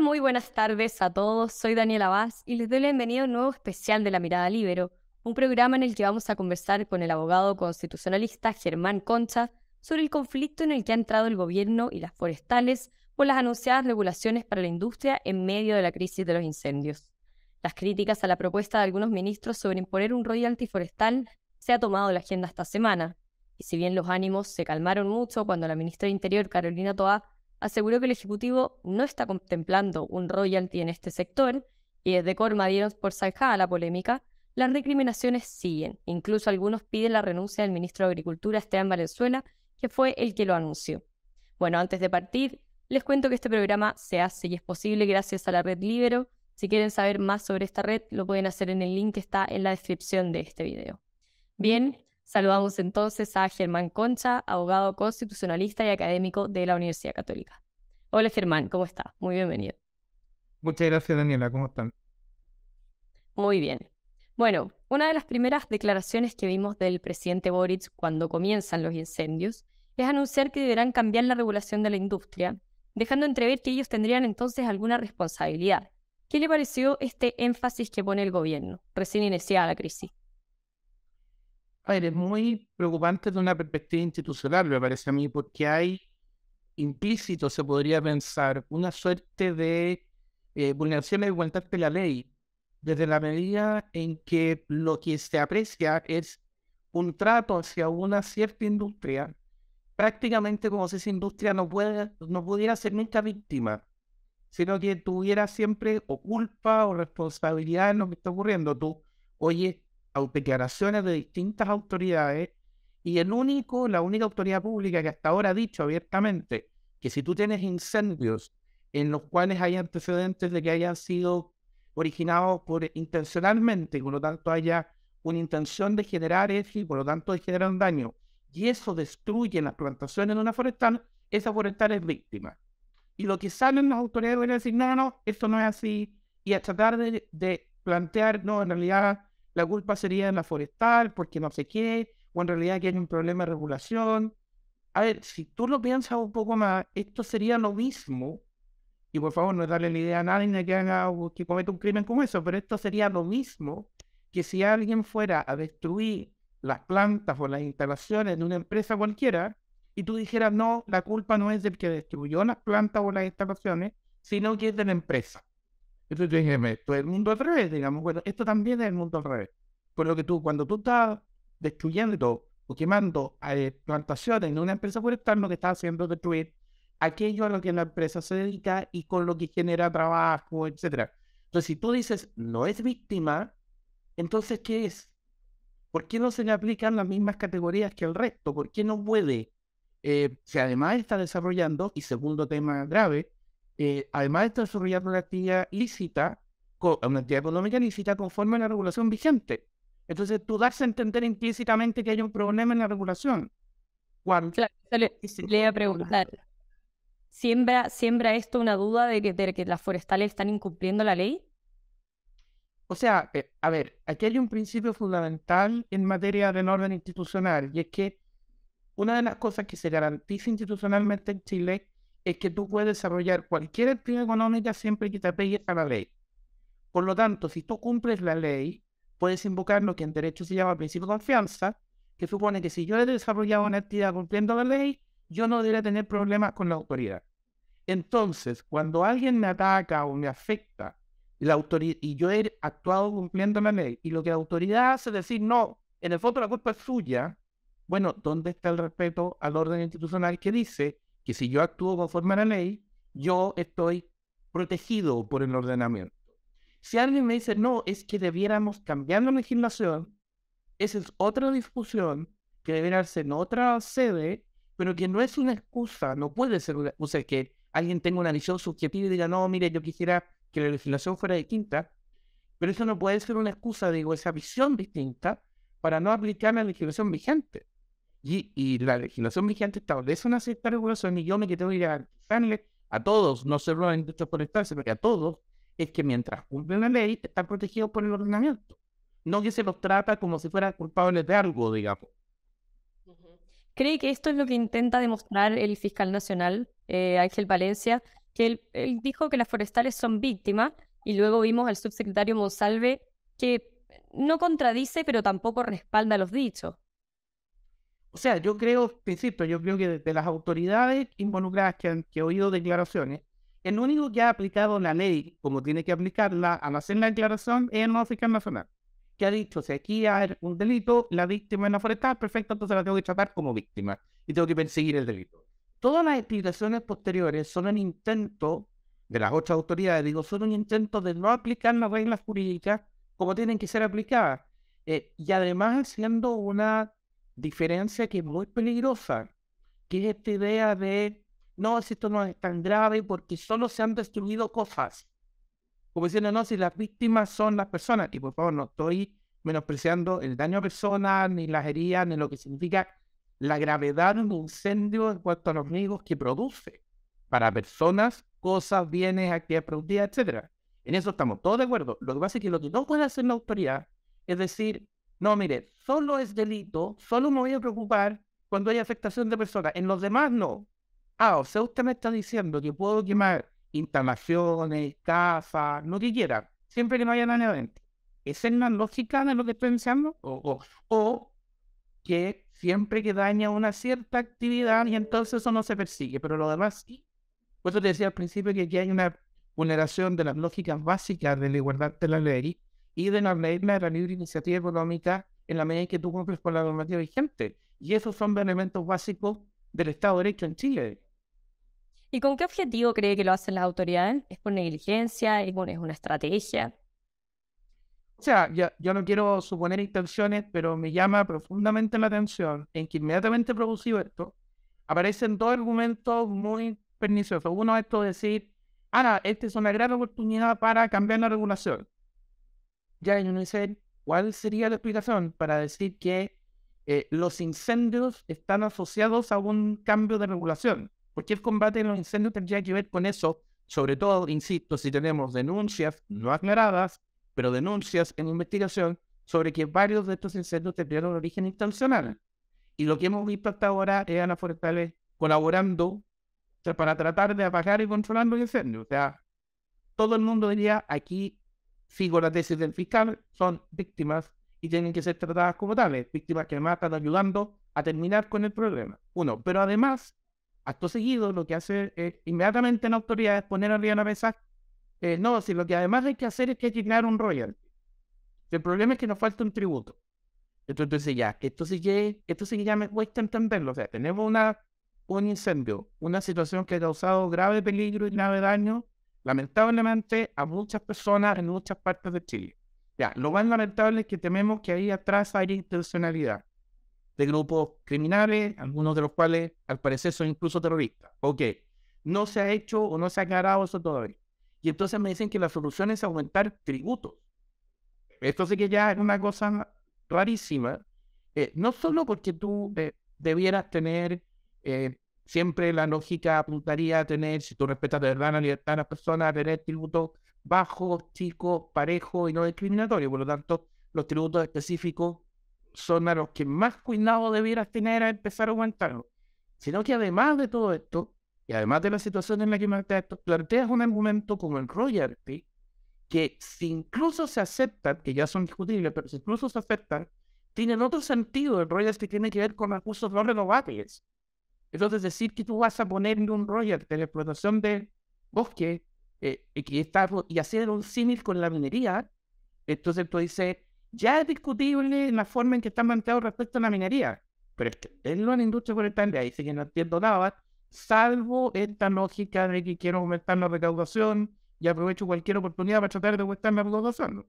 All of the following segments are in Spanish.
Muy buenas tardes a todos. Soy Daniela Vaz y les doy la bienvenida a un nuevo especial de La Mirada Libero, un programa en el que vamos a conversar con el abogado constitucionalista Germán Concha sobre el conflicto en el que ha entrado el gobierno y las forestales por las anunciadas regulaciones para la industria en medio de la crisis de los incendios. Las críticas a la propuesta de algunos ministros sobre imponer un royalty forestal se ha tomado la agenda esta semana, y si bien los ánimos se calmaron mucho cuando la ministra de Interior, Carolina Toá, aseguró que el Ejecutivo no está contemplando un royalty en este sector y desde Corma dieron por zanjada la polémica, las recriminaciones siguen. Incluso algunos piden la renuncia del ministro de Agricultura, Esteban Valenzuela, que fue el que lo anunció. Bueno, antes de partir, les cuento que este programa se hace y es posible gracias a la red Libero. Si quieren saber más sobre esta red, lo pueden hacer en el link que está en la descripción de este video. Bien, Saludamos entonces a Germán Concha, abogado constitucionalista y académico de la Universidad Católica. Hola Germán, ¿cómo está? Muy bienvenido. Muchas gracias Daniela, ¿cómo están? Muy bien. Bueno, una de las primeras declaraciones que vimos del presidente Boric cuando comienzan los incendios es anunciar que deberán cambiar la regulación de la industria, dejando entrever que ellos tendrían entonces alguna responsabilidad. ¿Qué le pareció este énfasis que pone el gobierno, recién iniciada la crisis? A ver, es muy preocupante desde una perspectiva institucional, me parece a mí, porque hay implícito, se podría pensar, una suerte de eh, vulneración de igualdad de la ley, desde la medida en que lo que se aprecia es un trato hacia una cierta industria, prácticamente como si esa industria no, puede, no pudiera ser nunca víctima, sino que tuviera siempre o culpa o responsabilidad en lo que está ocurriendo. Tú, oye, declaraciones de distintas autoridades y el único, la única autoridad pública que hasta ahora ha dicho abiertamente que si tú tienes incendios en los cuales hay antecedentes de que hayan sido originados por intencionalmente, por lo tanto haya una intención de generar eso y por lo tanto de generar un daño, y eso destruye las plantaciones en una forestal, esa forestal es víctima. Y lo que salen las autoridades es decir, no, no, esto no es así, y a tratar de, de plantear, no, en realidad la culpa sería en la forestal, porque no sé qué, o en realidad que hay un problema de regulación. A ver, si tú lo piensas un poco más, esto sería lo mismo, y por favor no darle la idea a nadie que haga que cometa un crimen como eso, pero esto sería lo mismo que si alguien fuera a destruir las plantas o las instalaciones de una empresa cualquiera, y tú dijeras, no, la culpa no es del que destruyó las plantas o las instalaciones, sino que es de la empresa. Esto es el mundo al revés, digamos. Bueno, esto también es el mundo al revés. Por lo que tú, cuando tú estás destruyendo o quemando eh, plantaciones en una empresa forestal, lo que estás haciendo es destruir aquello a lo que la empresa se dedica y con lo que genera trabajo, etc. Entonces, si tú dices no es víctima, entonces, ¿qué es? ¿Por qué no se le aplican las mismas categorías que el resto? ¿Por qué no puede? Eh, si además está desarrollando, y segundo tema grave, eh, además de desarrollar una actividad lícita, una actividad económica lícita conforme a la regulación vigente. Entonces, tú das a entender implícitamente que hay un problema en la regulación. Claro, le, le, a preguntar. ¿Siembra, ¿Siembra esto una duda de que, de que las forestales están incumpliendo la ley? O sea, eh, a ver, aquí hay un principio fundamental en materia de orden institucional, y es que una de las cosas que se garantiza institucionalmente en Chile es que tú puedes desarrollar cualquier actividad económica siempre que te apegues a la ley. Por lo tanto, si tú cumples la ley, puedes invocar lo que en derecho se llama principio de confianza, que supone que si yo he desarrollado una actividad cumpliendo la ley, yo no debería tener problemas con la autoridad. Entonces, cuando alguien me ataca o me afecta la autoridad, y yo he actuado cumpliendo la ley, y lo que la autoridad hace es decir, no, en el fondo la culpa es suya, bueno, ¿dónde está el respeto al orden institucional que dice que si yo actúo conforme a la ley, yo estoy protegido por el ordenamiento. Si alguien me dice, no, es que debiéramos cambiar la legislación, esa es otra discusión que debería ser en otra sede, pero que no es una excusa, no puede ser una excusa que alguien tenga una visión subjetiva y diga, no, mire, yo quisiera que la legislación fuera distinta, pero eso no puede ser una excusa, digo, esa visión distinta para no aplicar la legislación vigente. Y, la legislación vigente establece una cierta regulación y yo me que tengo que garantizarle a todos, no solo a por estar, sino que a todos, es que mientras cumplen la ley, están protegidos por el ordenamiento. No que se los trata como si fueran culpables de algo, digamos. ¿Cree que esto es lo que intenta demostrar el fiscal nacional, eh, Ángel Valencia, que él, dijo que las forestales son víctimas y luego vimos al subsecretario Monsalve que no contradice pero tampoco respalda los dichos. O sea, yo creo, principio, yo creo que de las autoridades involucradas que han que he oído declaraciones, el único que ha aplicado la ley como tiene que aplicarla al hacer la declaración es el fiscal nacional, que ha dicho, si aquí hay un delito, la víctima es la forestal, perfecto, entonces la tengo que tratar como víctima y tengo que perseguir el delito. Todas las explicaciones posteriores son un intento de las otras autoridades, digo, son un intento de no aplicar las reglas jurídicas como tienen que ser aplicadas. Eh, y además siendo una diferencia que es muy peligrosa, que es esta idea de, no, si esto no es tan grave porque solo se han destruido cosas. Como diciendo, no, si las víctimas son las personas, y por favor no estoy menospreciando el daño a personas, ni las heridas, ni lo que significa la gravedad de un incendio en cuanto a los riesgos que produce para personas, cosas, bienes, actividades productivas, etc. En eso estamos todos de acuerdo. Lo que pasa es que lo que no puede hacer la autoridad es decir, no, mire, solo es delito, solo me voy a preocupar cuando hay afectación de personas. En los demás no. Ah, o sea, usted me está diciendo que puedo quemar instalaciones, casas, lo que quiera, siempre que no haya nadie adentro. ¿Esa es la lógica de lo que estoy pensando? O, o, que siempre que daña una cierta actividad y entonces eso no se persigue, pero lo demás sí. Por eso te decía al principio que aquí hay una vulneración de las lógicas básicas de la igualdad de la ley y de la ley de la libre iniciativa económica en la medida en que tú cumples con la normativa vigente. Y esos son elementos básicos del Estado de Derecho en Chile. ¿Y con qué objetivo cree que lo hacen las autoridades? ¿Es por negligencia? ¿Es una estrategia? O sea, ya, yo no quiero suponer intenciones, pero me llama profundamente la atención en que inmediatamente producido esto, aparecen dos argumentos muy perniciosos. Uno es esto de decir, ah, esta es una gran oportunidad para cambiar la regulación ya en dice, ¿cuál sería la explicación para decir que eh, los incendios están asociados a un cambio de regulación? Porque el combate de los incendios tendría que ver con eso, sobre todo, insisto, si tenemos denuncias no aclaradas, pero denuncias en investigación sobre que varios de estos incendios tendrían origen intencional. Y lo que hemos visto hasta ahora es Ana Forestales colaborando para tratar de apagar y controlar los incendios. O sea, todo el mundo diría, aquí sigo la tesis del fiscal, son víctimas y tienen que ser tratadas como tales, víctimas que además están ayudando a terminar con el problema. Uno, pero además, acto seguido, lo que hace inmediatamente la autoridad es poner arriba de la mesa, eh, no, si lo que además hay que hacer es que crear un royalty. El problema es que nos falta un tributo. Entonces, ya, esto sí que, esto sí que ya me cuesta entenderlo. O sea, tenemos una, un incendio, una situación que ha causado grave peligro y grave daño lamentablemente a muchas personas en muchas partes de Chile. Ya, lo más lamentable es que tememos que ahí atrás hay intencionalidad de grupos criminales, algunos de los cuales al parecer son incluso terroristas. Ok, no se ha hecho o no se ha aclarado eso todavía. Y entonces me dicen que la solución es aumentar tributos. Esto sí que ya es una cosa rarísima. Eh, no solo porque tú eh, debieras tener eh, siempre la lógica apuntaría a tener, si tú respetas de verdad la libertad de las personas, a tener tributos bajos, chicos, parejos y no discriminatorios. Por lo tanto, los tributos específicos son a los que más cuidado debieras tener a empezar a aguantarlo. Sino que además de todo esto, y además de la situación en la que esto, planteas un argumento como el royalty, que si incluso se aceptan, que ya son discutibles, pero si incluso se aceptan, tienen otro sentido. El royalty tiene que ver con recursos no renovables. Entonces, decir que tú vas a ponerle un royalty de la explotación de bosque eh, y, está, y hacer un símil con la minería, entonces tú dices, ya es discutible la forma en que están planteados respecto a la minería, pero es que en la industria forestal ahí sí que no entiendo nada, salvo esta lógica de que quiero aumentar la recaudación y aprovecho cualquier oportunidad para tratar de aumentar la recaudación.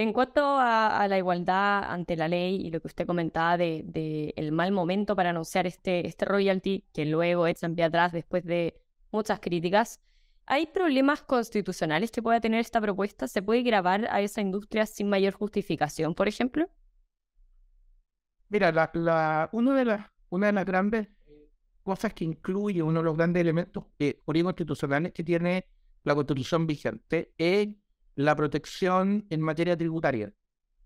En cuanto a, la igualdad ante la ley y lo que usted comentaba de, el mal momento para anunciar este, este royalty, que luego echan pie atrás después de muchas críticas, ¿hay problemas constitucionales que pueda tener esta propuesta? ¿Se puede grabar a esa industria sin mayor justificación, por ejemplo? Mira, la, una, de las, una de las grandes cosas que incluye, uno de los grandes elementos eh, constitucionales que tiene la constitución vigente es la protección en materia tributaria.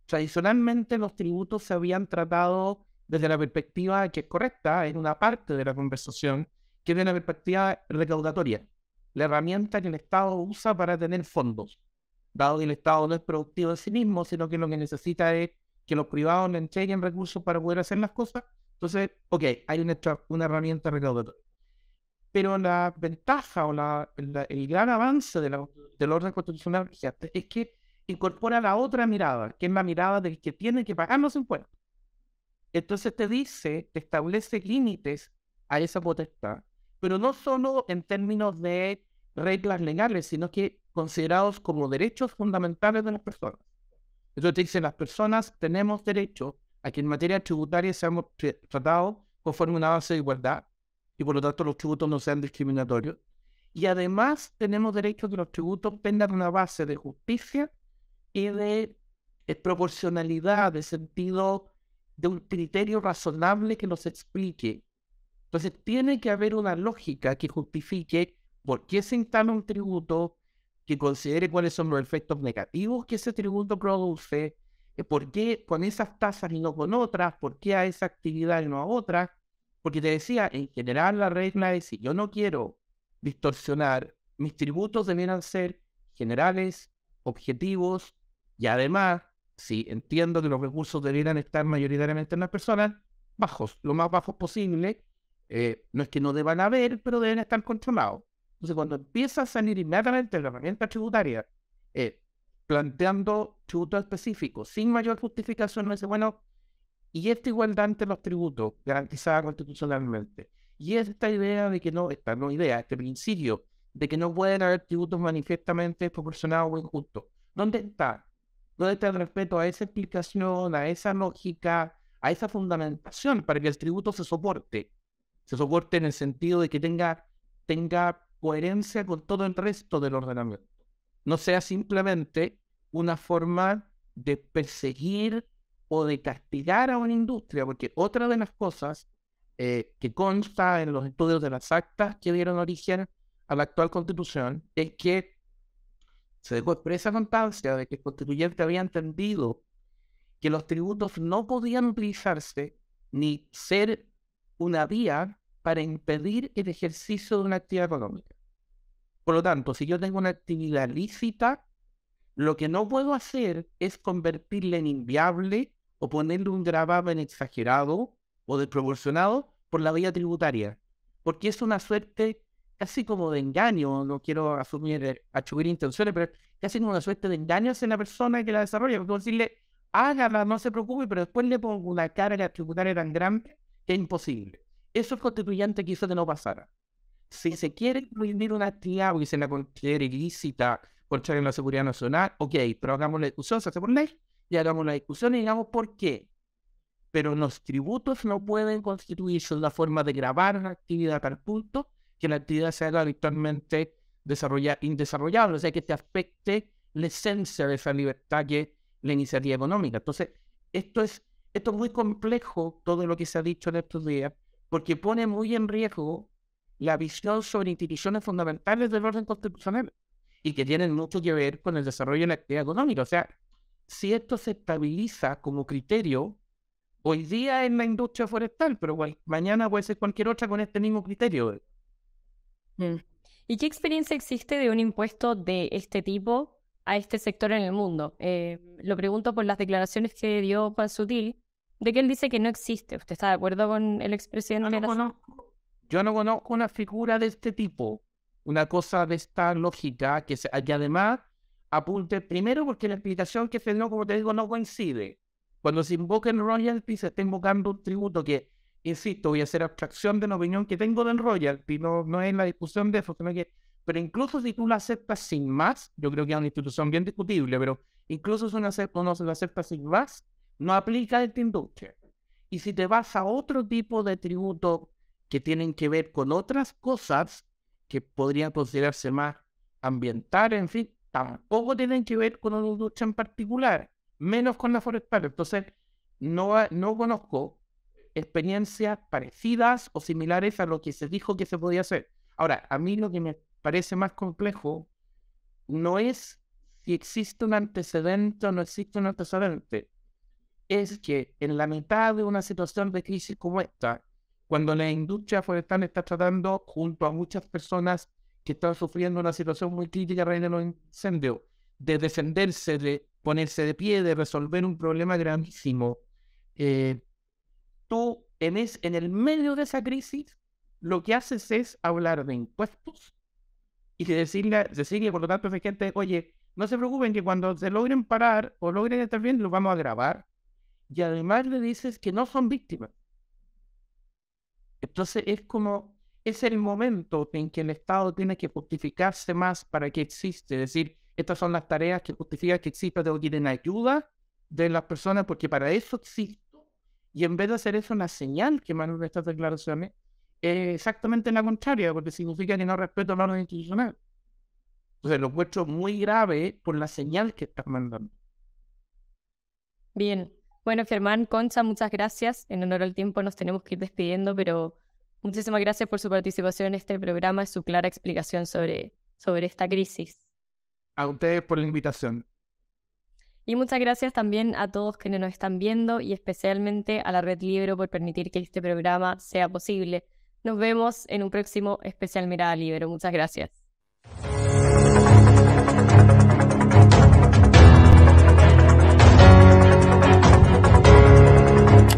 Tradicionalmente los tributos se habían tratado desde la perspectiva que es correcta en una parte de la conversación, que es de una perspectiva recaudatoria, la herramienta que el Estado usa para tener fondos, dado que el Estado no es productivo en sí mismo, sino que lo que necesita es que los privados le entreguen recursos para poder hacer las cosas. Entonces, ok, hay una herramienta recaudatoria. Pero la ventaja o la, el gran avance de la, del orden constitucional es que incorpora la otra mirada, que es la mirada del que tiene que pagar los impuestos. Entonces te dice, te establece límites a esa potestad, pero no solo en términos de reglas legales, sino que considerados como derechos fundamentales de las personas. Entonces te dice, las personas tenemos derecho a que en materia tributaria seamos tratados conforme una base de igualdad y por lo tanto los tributos no sean discriminatorios. Y además tenemos derecho a que los tributos tengan una base de justicia y de, de proporcionalidad, de sentido de un criterio razonable que nos explique. Entonces, tiene que haber una lógica que justifique por qué se instala un tributo, que considere cuáles son los efectos negativos que ese tributo produce, eh, por qué con esas tasas y no con otras, por qué a esa actividad y no a otra. Porque te decía, en general la regla es si yo no quiero distorsionar, mis tributos debieran ser generales, objetivos y además si entiendo que los recursos debieran estar mayoritariamente en las personas, bajos, lo más bajos posible. Eh, no es que no deban haber, pero deben estar controlados. Entonces, cuando empieza a salir inmediatamente la herramienta tributaria, eh, planteando tributos específicos, sin mayor justificación, no dice, bueno, y esta igualdad entre los tributos garantizada constitucionalmente, y esta idea de que no, esta no idea, este principio de que no pueden haber tributos manifiestamente proporcionados o injustos, ¿dónde está? ¿Dónde está el respeto a esa explicación, a esa lógica, a esa fundamentación para que el tributo se soporte? Se soporte en el sentido de que tenga, tenga coherencia con todo el resto del ordenamiento. No sea simplemente una forma de perseguir o de castigar a una industria, porque otra de las cosas eh, que consta en los estudios de las actas que dieron origen a la actual constitución es que se dejó expresa constancia de que el constituyente había entendido que los tributos no podían utilizarse ni ser una vía para impedir el ejercicio de una actividad económica. Por lo tanto, si yo tengo una actividad lícita, lo que no puedo hacer es convertirla en inviable o ponerle un gravamen exagerado o desproporcionado por la vía tributaria, porque es una suerte casi como de engaño, no quiero asumir, eh, atribuir intenciones, pero casi como una suerte de engaño hacia la persona que la desarrolla, como decirle, hágala, no se preocupe, pero después le pongo una carga tributaria tan grande que es imposible. Eso el constituyente quiso que no pasara. Si se quiere prohibir una actividad y se la considera ilícita, contraria a la seguridad nacional, ok, pero hagamos la discusión, se hace por ley, y hagamos la discusión y digamos por qué. Pero los tributos no pueden constituirse una forma de grabar una actividad tal punto que la actividad sea habitualmente indesarrollable, o sea, que te afecte la esencia de esa libertad que es la iniciativa económica. Entonces, esto es, esto es muy complejo, todo lo que se ha dicho en estos días, porque pone muy en riesgo la visión sobre instituciones fundamentales del orden constitucional y que tienen mucho que ver con el desarrollo de la actividad económica. O sea, si esto se estabiliza como criterio, hoy día en la industria forestal, pero mañana puede ser cualquier otra con este mismo criterio. Mm. ¿Y qué experiencia existe de un impuesto de este tipo a este sector en el mundo? Eh, lo pregunto por las declaraciones que dio Juan Sutil, de que él dice que no existe. ¿Usted está de acuerdo con el expresidente? Yo no, conozco, yo no conozco una figura de este tipo, una cosa de esta lógica que, se, que además apunte primero porque la explicación que se no, como te digo, no coincide. Cuando se invoca en royalty se está invocando un tributo que insisto, voy a hacer abstracción de la opinión que tengo del royalty, no, no es la discusión de eso, sino que, pero incluso si tú la aceptas sin más, yo creo que es una institución bien discutible, pero incluso si uno, acepta, no se la acepta sin más, no aplica esta industria. Y si te vas a otro tipo de tributo que tienen que ver con otras cosas que podrían considerarse más ambientales, en fin, tampoco tienen que ver con una industria en particular, menos con la forestal. Entonces, no, no conozco experiencias parecidas o similares a lo que se dijo que se podía hacer. Ahora, a mí lo que me parece más complejo no es si existe un antecedente o no existe un antecedente. Es que en la mitad de una situación de crisis como esta, cuando la industria forestal está tratando junto a muchas personas que están sufriendo una situación muy crítica a raíz de los incendios, de defenderse, de ponerse de pie, de resolver un problema gravísimo. Eh, tú, en, es, en el medio de esa crisis, lo que haces es hablar de impuestos y decirle, decirle por lo tanto a gente, oye, no se preocupen que cuando se logren parar o logren estar bien, lo vamos a grabar. Y además le dices que no son víctimas. Entonces es como, es el momento en que el Estado tiene que justificarse más para que existe. Es decir, estas son las tareas que justifican que exista, tengo que ir ayuda de las personas porque para eso existo. Y en vez de hacer eso una señal que mandan estas declaraciones, es exactamente la contraria, porque significa que no respeto la orden institucional. Entonces lo encuentro muy grave por la señal que estás mandando. Bien, bueno, Germán, Concha, muchas gracias. En honor al tiempo nos tenemos que ir despidiendo, pero muchísimas gracias por su participación en este programa y su clara explicación sobre, sobre esta crisis. A ustedes por la invitación. Y muchas gracias también a todos quienes nos están viendo y especialmente a la Red Libro por permitir que este programa sea posible. Nos vemos en un próximo especial Mirada Libro. Muchas gracias.